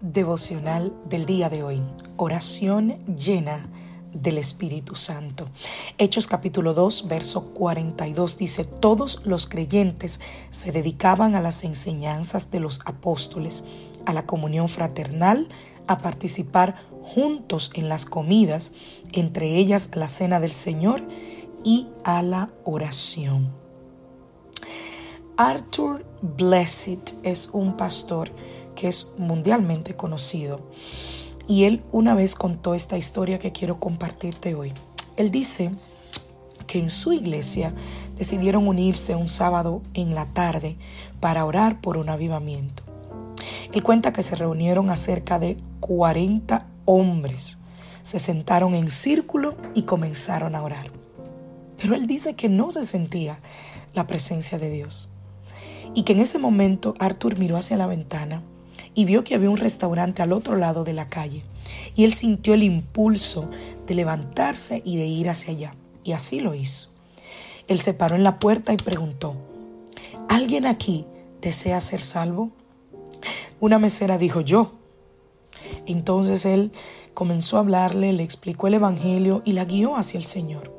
Devocional del día de hoy. Oración llena del Espíritu Santo. Hechos capítulo 2, verso 42 dice, todos los creyentes se dedicaban a las enseñanzas de los apóstoles, a la comunión fraternal, a participar juntos en las comidas, entre ellas la cena del Señor y a la oración. Arthur Blessed es un pastor que es mundialmente conocido y él una vez contó esta historia que quiero compartirte hoy. Él dice que en su iglesia decidieron unirse un sábado en la tarde para orar por un avivamiento. Él cuenta que se reunieron a cerca de 40 hombres. Se sentaron en círculo y comenzaron a orar. Pero él dice que no se sentía la presencia de Dios. Y que en ese momento Arthur miró hacia la ventana y vio que había un restaurante al otro lado de la calle. Y él sintió el impulso de levantarse y de ir hacia allá. Y así lo hizo. Él se paró en la puerta y preguntó, ¿alguien aquí desea ser salvo? Una mesera dijo, yo. Entonces él comenzó a hablarle, le explicó el Evangelio y la guió hacia el Señor.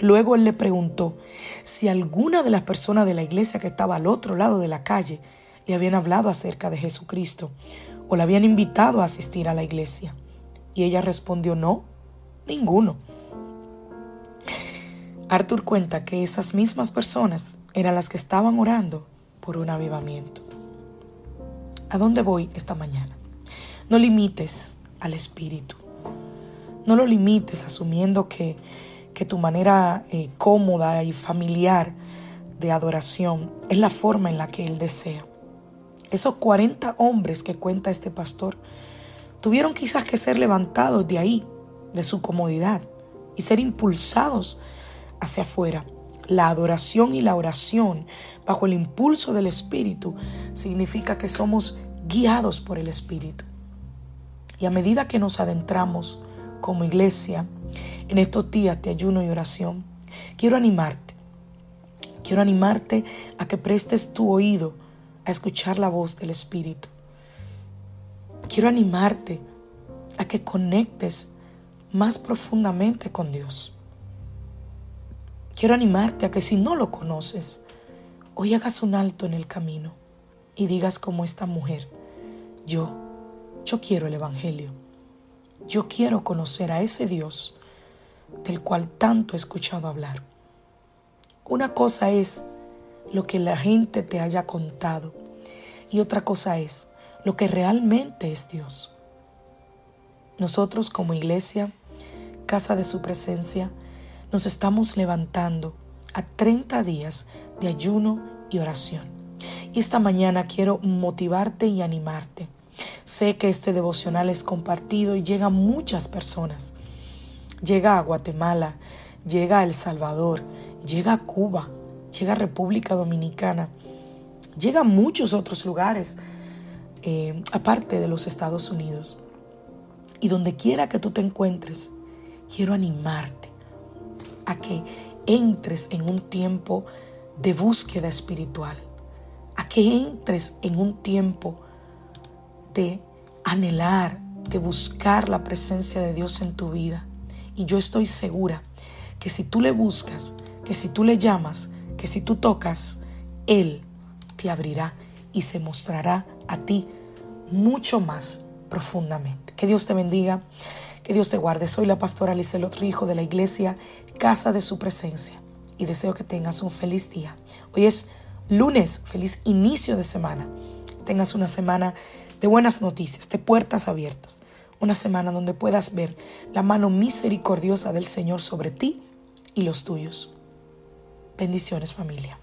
Luego él le preguntó si alguna de las personas de la iglesia que estaba al otro lado de la calle le habían hablado acerca de Jesucristo o la habían invitado a asistir a la iglesia. Y ella respondió, no, ninguno. Arthur cuenta que esas mismas personas eran las que estaban orando por un avivamiento. ¿A dónde voy esta mañana? No limites al Espíritu. No lo limites asumiendo que, que tu manera eh, cómoda y familiar de adoración es la forma en la que Él desea. Esos 40 hombres que cuenta este pastor tuvieron quizás que ser levantados de ahí, de su comodidad, y ser impulsados hacia afuera. La adoración y la oración bajo el impulso del Espíritu significa que somos guiados por el Espíritu. Y a medida que nos adentramos como iglesia en estos días de ayuno y oración, quiero animarte. Quiero animarte a que prestes tu oído a escuchar la voz del Espíritu. Quiero animarte a que conectes más profundamente con Dios. Quiero animarte a que si no lo conoces, hoy hagas un alto en el camino y digas como esta mujer, yo, yo quiero el Evangelio. Yo quiero conocer a ese Dios del cual tanto he escuchado hablar. Una cosa es lo que la gente te haya contado. Y otra cosa es lo que realmente es Dios. Nosotros como iglesia, casa de su presencia, nos estamos levantando a 30 días de ayuno y oración. Y esta mañana quiero motivarte y animarte. Sé que este devocional es compartido y llega a muchas personas. Llega a Guatemala, llega a El Salvador, llega a Cuba, llega a República Dominicana, llega a muchos otros lugares, eh, aparte de los Estados Unidos. Y donde quiera que tú te encuentres, quiero animarte a que entres en un tiempo de búsqueda espiritual, a que entres en un tiempo de anhelar, de buscar la presencia de Dios en tu vida. Y yo estoy segura que si tú le buscas, que si tú le llamas, que si tú tocas, Él te abrirá y se mostrará a ti mucho más profundamente. Que Dios te bendiga, que Dios te guarde. Soy la pastora Lizelot Rijo de la iglesia Casa de Su Presencia y deseo que tengas un feliz día. Hoy es lunes, feliz inicio de semana. Tengas una semana de buenas noticias, de puertas abiertas. una semana donde puedas ver la mano misericordiosa del Señor sobre ti y los tuyos. Bendiciones familia.